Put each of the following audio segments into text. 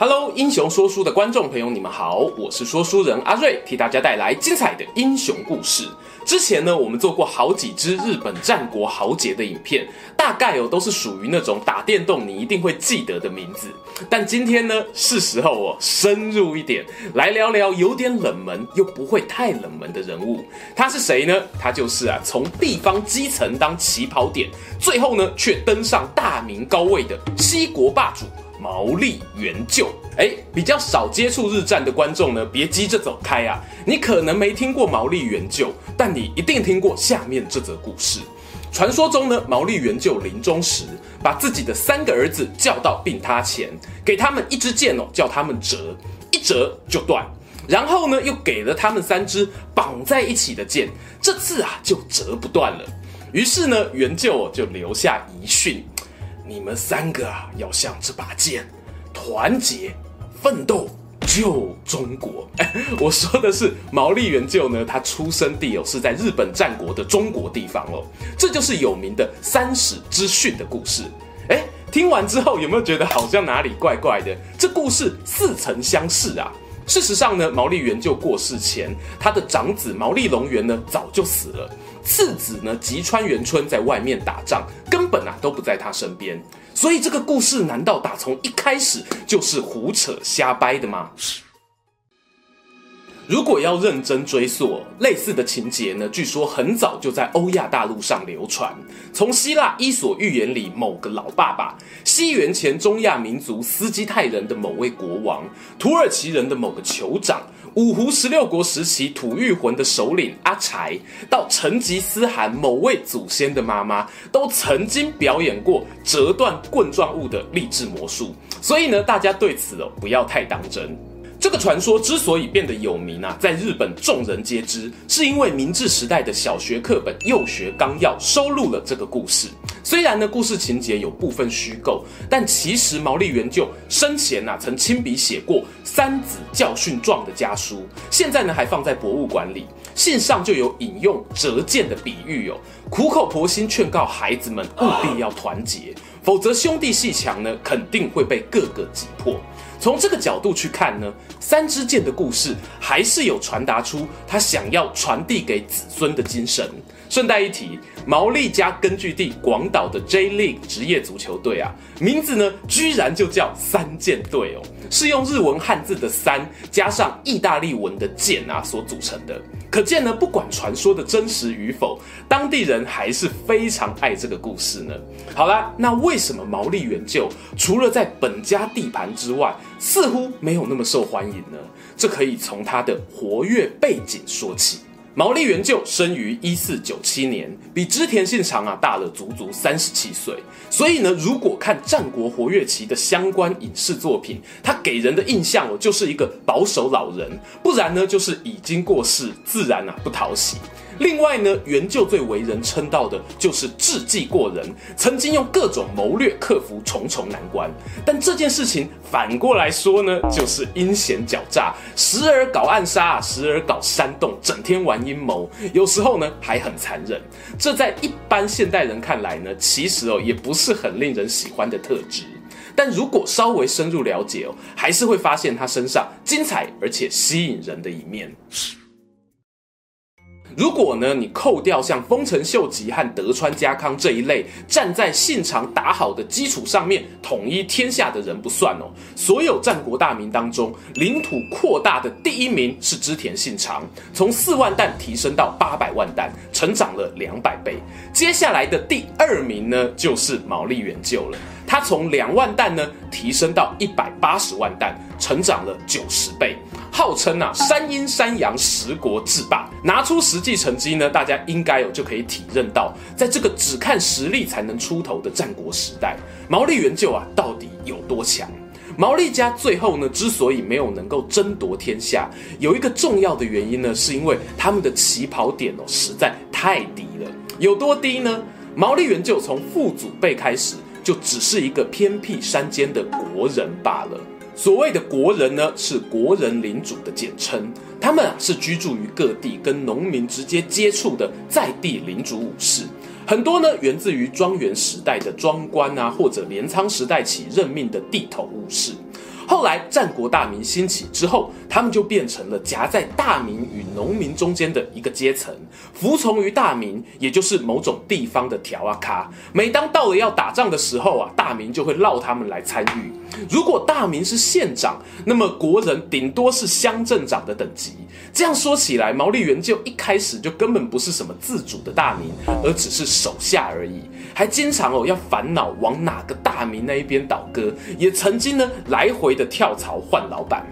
Hello，英雄说书的观众朋友，你们好，我是说书人阿瑞，替大家带来精彩的英雄故事。之前呢，我们做过好几支日本战国豪杰的影片，大概哦都是属于那种打电动你一定会记得的名字。但今天呢，是时候哦深入一点，来聊聊有点冷门又不会太冷门的人物。他是谁呢？他就是啊，从地方基层当起跑点，最后呢却登上大名高位的西国霸主。毛利元就，哎，比较少接触日战的观众呢，别急着走开啊！你可能没听过毛利元就，但你一定听过下面这则故事。传说中呢，毛利元就临终时，把自己的三个儿子叫到病榻前，给他们一支箭哦，叫他们折，一折就断。然后呢，又给了他们三支绑在一起的箭，这次啊就折不断了。于是呢，元就就留下遗训。你们三个啊，要像这把剑，团结奋斗救中国。我说的是毛利元就呢，他出生地哦是在日本战国的中国地方哦，这就是有名的三使之训的故事。哎，听完之后有没有觉得好像哪里怪怪的？这故事似曾相识啊。事实上呢，毛利元就过世前，他的长子毛利隆元呢早就死了。次子呢，吉川元春在外面打仗，根本啊都不在他身边，所以这个故事难道打从一开始就是胡扯瞎掰的吗？如果要认真追溯，类似的情节呢，据说很早就在欧亚大陆上流传。从希腊《伊索寓言》里某个老爸爸，西元前中亚民族斯基泰人的某位国王，土耳其人的某个酋长，五胡十六国时期吐谷浑的首领阿柴，到成吉思汗某位祖先的妈妈，都曾经表演过折断棍状物的励志魔术。所以呢，大家对此哦不要太当真。这个传说之所以变得有名啊，在日本众人皆知，是因为明治时代的小学课本《幼学纲要》收录了这个故事。虽然呢，故事情节有部分虚构，但其实毛利元就生前呐、啊、曾亲笔写过《三子教训状》的家书，现在呢还放在博物馆里。信上就有引用折剑的比喻哦，苦口婆心劝告孩子们务必要团结，否则兄弟鬩墙呢肯定会被各个击破。从这个角度去看呢，三支箭的故事还是有传达出他想要传递给子孙的精神。顺带一提，毛利家根据地广岛的 J League 职业足球队啊，名字呢居然就叫三箭队哦，是用日文汉字的三加上意大利文的箭啊所组成的。可见呢，不管传说的真实与否，当地人还是非常爱这个故事呢。好啦，那为什么毛利元就除了在本家地盘之外，似乎没有那么受欢迎呢？这可以从他的活跃背景说起。毛利元就生于一四九七年，比织田信长啊大了足足三十七岁。所以呢，如果看战国活跃期的相关影视作品，他给人的印象哦，就是一个保守老人，不然呢，就是已经过世，自然啊不讨喜。另外呢，元就最为人称道的就是智计过人，曾经用各种谋略克服重重难关。但这件事情反过来说呢，就是阴险狡诈，时而搞暗杀，时而搞煽动，整天玩阴谋，有时候呢还很残忍。这在一般现代人看来呢，其实哦也不是很令人喜欢的特质。但如果稍微深入了解哦，还是会发现他身上精彩而且吸引人的一面。如果呢，你扣掉像丰臣秀吉和德川家康这一类站在信长打好的基础上面统一天下的人不算哦，所有战国大名当中，领土扩大的第一名是织田信长，从四万石提升到八百万石，成长了两百倍。接下来的第二名呢，就是毛利元就了，他从两万石呢提升到一百八十万石，成长了九十倍。号称啊，山阴山阳十国制霸，拿出实际成绩呢，大家应该有就可以体认到，在这个只看实力才能出头的战国时代，毛利元就啊到底有多强？毛利家最后呢，之所以没有能够争夺天下，有一个重要的原因呢，是因为他们的起跑点哦实在太低了。有多低呢？毛利元就从父祖辈开始就只是一个偏僻山间的国人罢了。所谓的国人呢，是国人领主的简称，他们啊是居住于各地，跟农民直接接触的在地领主武士。很多呢，源自于庄园时代的庄官啊，或者镰仓时代起任命的地头武士。后来战国大名兴起之后，他们就变成了夹在大名与农民中间的一个阶层，服从于大名，也就是某种地方的条啊咖。每当到了要打仗的时候啊，大名就会绕他们来参与。如果大名是县长，那么国人顶多是乡镇长的等级。这样说起来，毛利元就一开始就根本不是什么自主的大名，而只是手下而已，还经常哦要烦恼往哪个大名那一边倒戈，也曾经呢来回的跳槽换老板。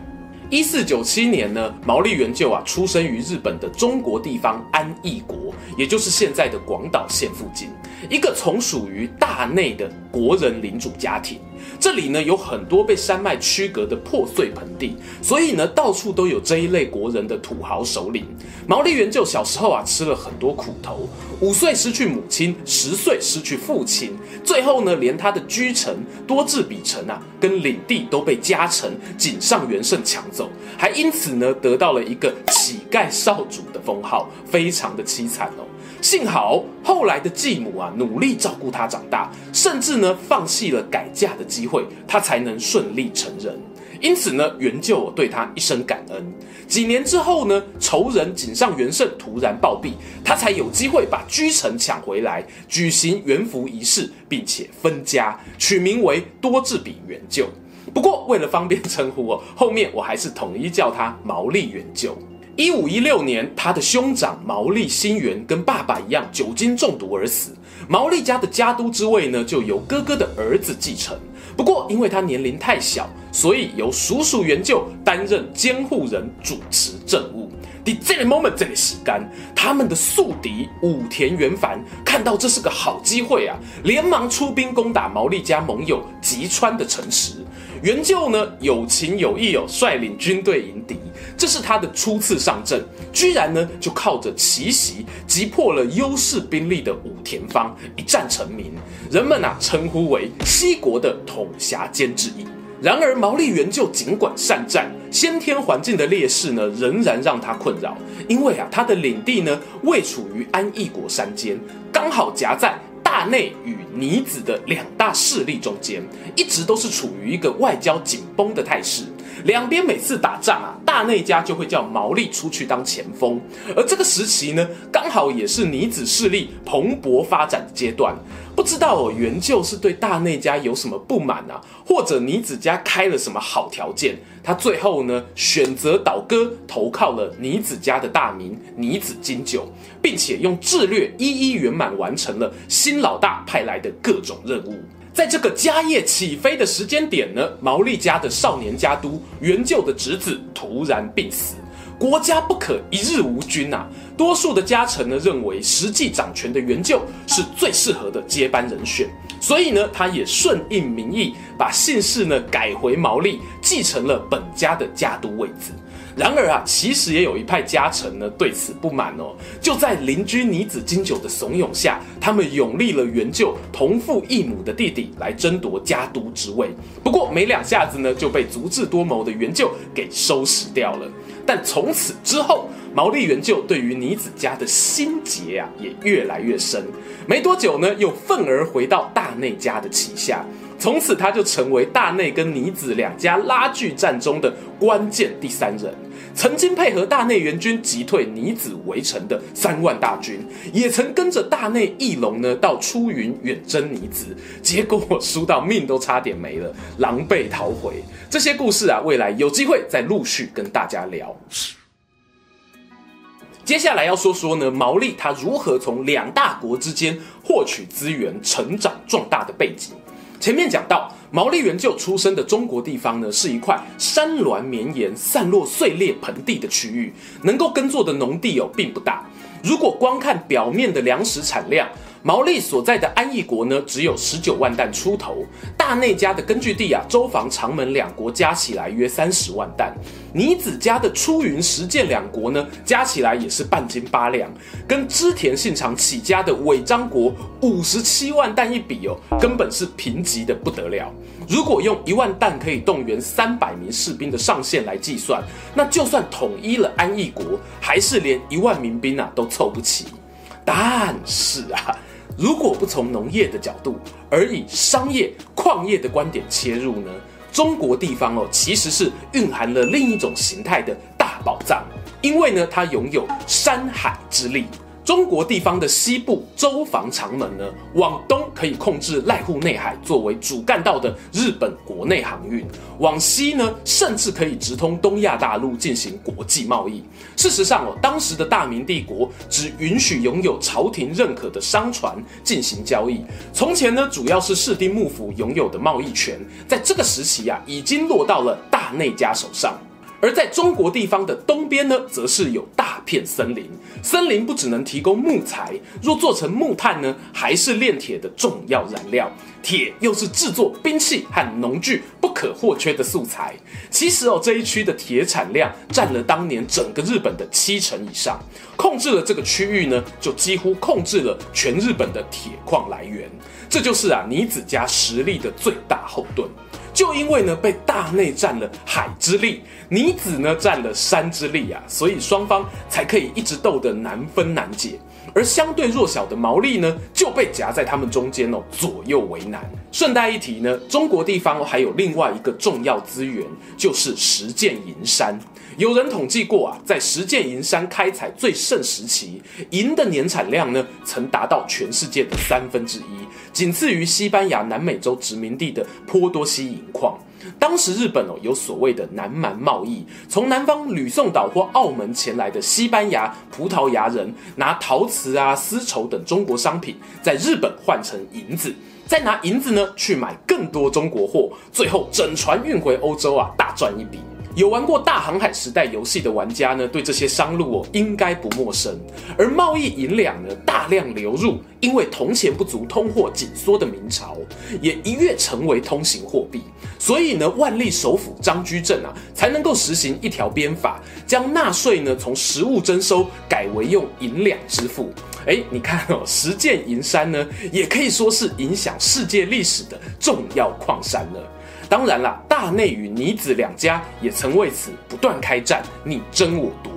一四九七年呢，毛利元就啊出生于日本的中国地方安艺国，也就是现在的广岛县附近，一个从属于大内的国人领主家庭。这里呢有很多被山脉区隔的破碎盆地，所以呢到处都有这一类国人的土豪首领。毛利元就小时候啊吃了很多苦头，五岁失去母亲，十岁失去父亲，最后呢连他的居城多治比城啊跟领地都被家臣井上元盛抢走，还因此呢得到了一个乞丐少主的封号，非常的凄惨哦。幸好后来的继母啊，努力照顾他长大，甚至呢放弃了改嫁的机会，他才能顺利成人。因此呢，元就对他一生感恩。几年之后呢，仇人井上元盛突然暴毙，他才有机会把居城抢回来，举行元服仪式，并且分家，取名为多治比元就。不过为了方便称呼哦，后面我还是统一叫他毛利元就。一五一六年，他的兄长毛利新元跟爸爸一样酒精中毒而死。毛利家的家督之位呢，就由哥哥的儿子继承。不过，因为他年龄太小，所以由叔叔元就担任监护人，主持政务。在这个 moment，这里洗干，他们的宿敌武田元繁看到这是个好机会啊，连忙出兵攻打毛利家盟友吉川的城池。元就呢，有情有义哦，率领军队迎敌。这是他的初次上阵，居然呢就靠着奇袭击破了优势兵力的武田方，一战成名。人们啊称呼为西国的统辖兼治义。然而毛利元就尽管善战，先天环境的劣势呢仍然让他困扰。因为啊他的领地呢位处于安艺国山间，刚好夹在大内与尼子的两大势力中间，一直都是处于一个外交紧绷的态势。两边每次打仗啊，大内家就会叫毛利出去当前锋，而这个时期呢，刚好也是尼子势力蓬勃发展的阶段。不知道哦，原就是对大内家有什么不满啊，或者尼子家开了什么好条件，他最后呢选择倒戈，投靠了尼子家的大名尼子经久，并且用智略一一圆满完成了新老大派来的各种任务。在这个家业起飞的时间点呢，毛利家的少年家督元就的侄子突然病死，国家不可一日无君呐、啊。多数的家臣呢认为实际掌权的元就是最适合的接班人选，所以呢，他也顺应民意，把姓氏呢改回毛利，继承了本家的家督位置。然而啊，其实也有一派家臣呢对此不满哦。就在邻居尼子金九的怂恿下，他们拥立了元就同父异母的弟弟来争夺家督之位。不过没两下子呢，就被足智多谋的元就给收拾掉了。但从此之后，毛利元就对于尼子家的心结啊也越来越深。没多久呢，又愤而回到大内家的旗下。从此他就成为大内跟尼子两家拉锯战中的关键第三人。曾经配合大内援军击退尼子围城的三万大军，也曾跟着大内义隆呢到出云远征尼子，结果我输到命都差点没了，狼狈逃回。这些故事啊，未来有机会再陆续跟大家聊。接下来要说说呢，毛利他如何从两大国之间获取资源、成长壮大的背景。前面讲到，毛利元就出生的中国地方呢，是一块山峦绵延、散落碎裂盆地的区域，能够耕作的农地哦并不大。如果光看表面的粮食产量，毛利所在的安艺国呢，只有十九万石出头；大内家的根据地啊，周房、长门两国加起来约三十万石。尼子家的出云、实践两国呢，加起来也是半斤八两，跟织田信长起家的尾张国五十七万石一比哦，根本是贫瘠的不得了。如果用一万弹可以动员三百名士兵的上限来计算，那就算统一了安艺国，还是连一万民兵啊都凑不齐。但是啊，如果不从农业的角度，而以商业矿业的观点切入呢，中国地方哦其实是蕴含了另一种形态的大宝藏，因为呢它拥有山海之力。中国地方的西部洲防长门呢，往东可以控制濑户内海作为主干道的日本国内航运，往西呢，甚至可以直通东亚大陆进行国际贸易。事实上哦，当时的大明帝国只允许拥有朝廷认可的商船进行交易。从前呢，主要是室町幕府拥有的贸易权，在这个时期啊，已经落到了大内家手上。而在中国地方的东边呢，则是有大片森林。森林不只能提供木材，若做成木炭呢，还是炼铁的重要燃料。铁又是制作兵器和农具不可或缺的素材。其实哦，这一区的铁产量占了当年整个日本的七成以上。控制了这个区域呢，就几乎控制了全日本的铁矿来源。这就是啊，尼子家实力的最大后盾。就因为呢，被大内占了海之力，尼子呢占了山之力啊，所以双方才可以一直斗得难分难解。而相对弱小的毛利呢，就被夹在他们中间哦，左右为难。顺带一提呢，中国地方还有另外一个重要资源，就是石见银山。有人统计过啊，在石见银山开采最盛时期，银的年产量呢，曾达到全世界的三分之一。仅次于西班牙南美洲殖民地的波多西银况。当时日本哦有所谓的南蛮贸易，从南方吕宋岛或澳门前来的西班牙、葡萄牙人拿陶瓷啊、丝绸等中国商品，在日本换成银子，再拿银子呢去买更多中国货，最后整船运回欧洲啊，大赚一笔。有玩过大航海时代游戏的玩家呢，对这些商路哦应该不陌生。而贸易银两呢大量流入，因为铜钱不足、通货紧缩的明朝，也一跃成为通行货币。所以呢，万历首辅张居正啊，才能够实行一条鞭法，将纳税呢从实物征收改为用银两支付。哎，你看哦，石见银山呢，也可以说是影响世界历史的重要矿山了。当然了，大内与尼子两家也曾为此不断开战，你争我夺。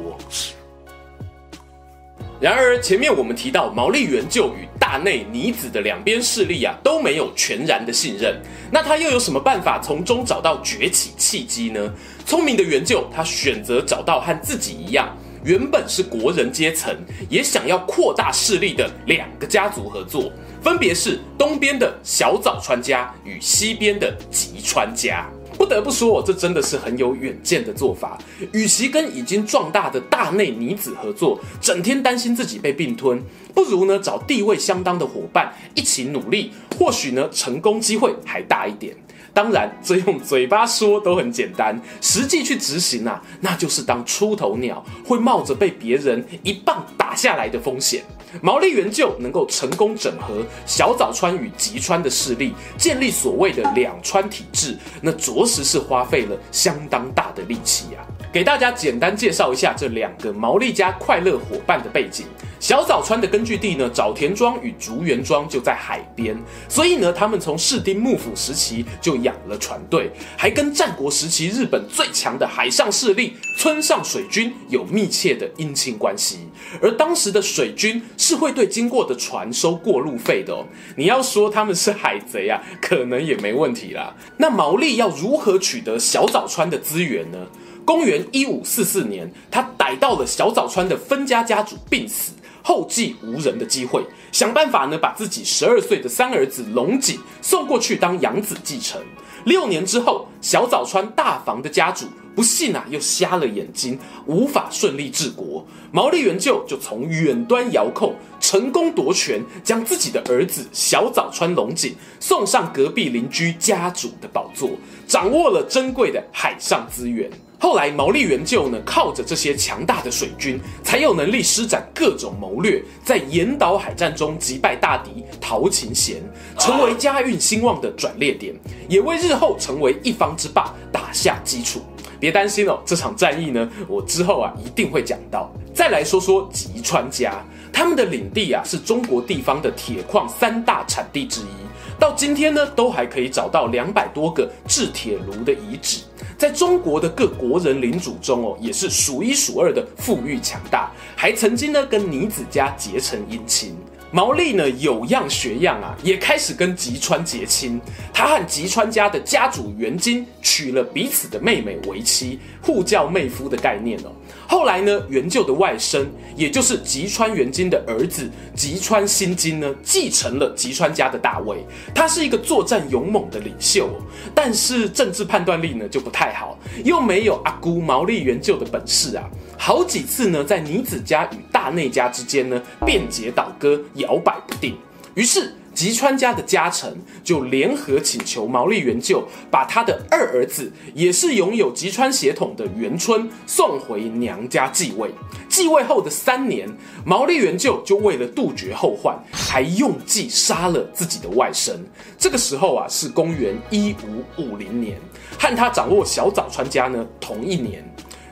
然而，前面我们提到毛利元就与大内、尼子的两边势力啊都没有全然的信任，那他又有什么办法从中找到崛起契机呢？聪明的元就，他选择找到和自己一样，原本是国人阶层，也想要扩大势力的两个家族合作。分别是东边的小早川家与西边的吉川家。不得不说，这真的是很有远见的做法。与其跟已经壮大的大内尼子合作，整天担心自己被并吞，不如呢找地位相当的伙伴一起努力，或许呢成功机会还大一点。当然，这用嘴巴说都很简单，实际去执行啊，那就是当出头鸟，会冒着被别人一棒打下来的风险。毛利元就能够成功整合小早川与吉川的势力，建立所谓的两川体制，那着实是花费了相当大的力气呀。给大家简单介绍一下这两个毛利家快乐伙伴的背景。小早川的根据地呢，沼田庄与竹原庄就在海边，所以呢，他们从室町幕府时期就养了船队，还跟战国时期日本最强的海上势力村上水军有密切的姻亲关系。而当时的水军是会对经过的船收过路费的哦。你要说他们是海贼啊，可能也没问题啦。那毛利要如何取得小早川的资源呢？公元一五四四年，他逮到了小早川的分家家主病死。后继无人的机会，想办法呢，把自己十二岁的三儿子龙井送过去当养子继承。六年之后，小早川大房的家主不幸啊，又瞎了眼睛，无法顺利治国。毛利元就就从远端遥控，成功夺权，将自己的儿子小早川龙井送上隔壁邻居家主的宝座，掌握了珍贵的海上资源。后来毛利元就呢，靠着这些强大的水军，才有能力施展各种谋略，在严岛海战中击败大敌陶勤贤，成为家运兴旺的转捩点，也为日后成为一方之霸打下基础。别担心哦，这场战役呢，我之后啊一定会讲到。再来说说吉川家，他们的领地啊是中国地方的铁矿三大产地之一，到今天呢都还可以找到两百多个制铁炉的遗址。在中国的各国人领主中哦，也是数一数二的富裕强大，还曾经呢跟尼子家结成姻亲。毛利呢有样学样啊，也开始跟吉川结亲。他和吉川家的家主元金娶了彼此的妹妹为妻，互叫妹夫的概念哦。后来呢，源就的外甥，也就是吉川元金的儿子吉川新金呢，继承了吉川家的大位。他是一个作战勇猛的领袖，但是政治判断力呢就不太好，又没有阿姑毛利元就的本事啊。好几次呢，在女子家与大内家之间呢，辩解倒戈，摇摆不定。于是。吉川家的家臣就联合请求毛利元就把他的二儿子，也是拥有吉川血统的元春送回娘家继位。继位后的三年，毛利元就就为了杜绝后患，还用计杀了自己的外甥。这个时候啊，是公元一五五零年，和他掌握小早川家呢同一年。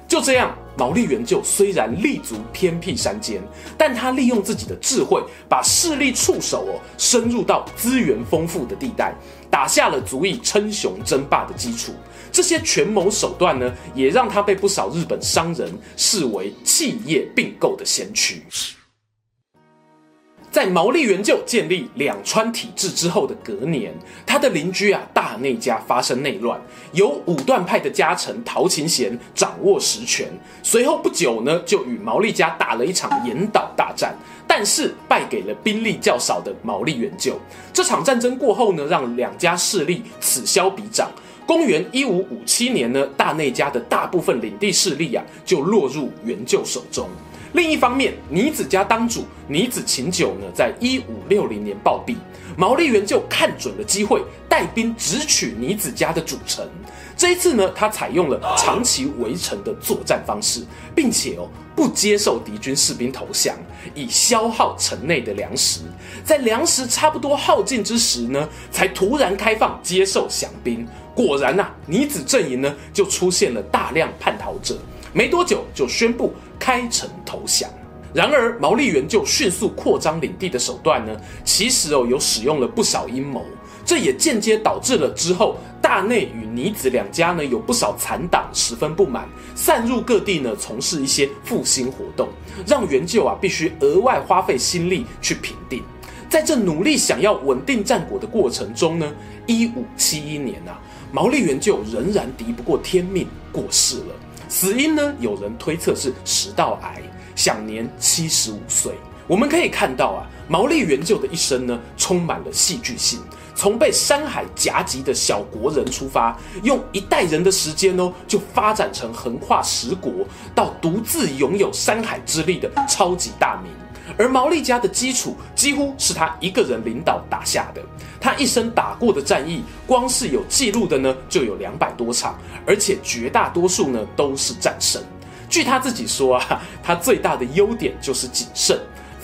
就这样，毛利元就虽然立足偏僻山间，但他利用自己的智慧，把势力触手哦深入到资源丰富的地带，打下了足以称雄争霸的基础。这些权谋手段呢，也让他被不少日本商人视为企业并购的先驱。在毛利元就建立两川体制之后的隔年，他的邻居啊大内家发生内乱，由武断派的家臣陶勤贤掌握实权。随后不久呢，就与毛利家打了一场严岛大战，但是败给了兵力较少的毛利元就。这场战争过后呢，让两家势力此消彼长。公元一五五七年呢，大内家的大部分领地势力啊，就落入元就手中。另一方面，尼子家当主尼子晴久呢，在一五六零年暴毙，毛利元就看准了机会，带兵直取尼子家的主城。这一次呢，他采用了长期围城的作战方式，并且哦不接受敌军士兵投降，以消耗城内的粮食。在粮食差不多耗尽之时呢，才突然开放接受降兵。果然呐、啊，尼子阵营呢就出现了大量叛逃者。没多久就宣布开城投降。然而毛利元就迅速扩张领地的手段呢，其实哦有使用了不少阴谋，这也间接导致了之后大内与尼子两家呢有不少残党十分不满，散入各地呢从事一些复兴活动，让元就啊必须额外花费心力去平定。在这努力想要稳定战果的过程中呢，一五七一年啊，毛利元就仍然敌不过天命过世了。死因呢？有人推测是食道癌，享年七十五岁。我们可以看到啊，毛利元就的一生呢，充满了戏剧性。从被山海夹击的小国人出发，用一代人的时间哦，就发展成横跨十国，到独自拥有山海之力的超级大名。而毛利家的基础几乎是他一个人领导打下的。他一生打过的战役，光是有记录的呢，就有两百多场，而且绝大多数呢都是战胜。据他自己说啊，他最大的优点就是谨慎，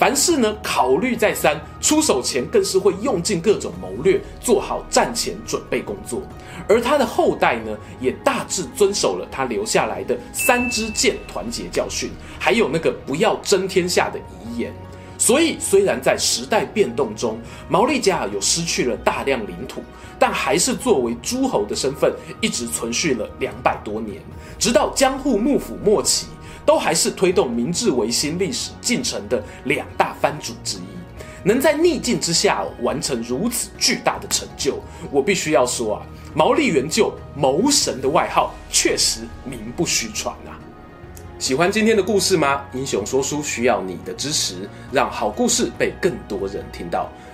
凡事呢考虑再三，出手前更是会用尽各种谋略，做好战前准备工作。而他的后代呢，也大致遵守了他留下来的三支箭团结教训，还有那个不要争天下的遗言。所以，虽然在时代变动中，毛利家有失去了大量领土，但还是作为诸侯的身份，一直存续了两百多年，直到江户幕府末期，都还是推动明治维新历史进程的两大藩主之一。能在逆境之下完成如此巨大的成就，我必须要说啊，毛利元就谋神的外号确实名不虚传啊。喜欢今天的故事吗？英雄说书需要你的支持，让好故事被更多人听到。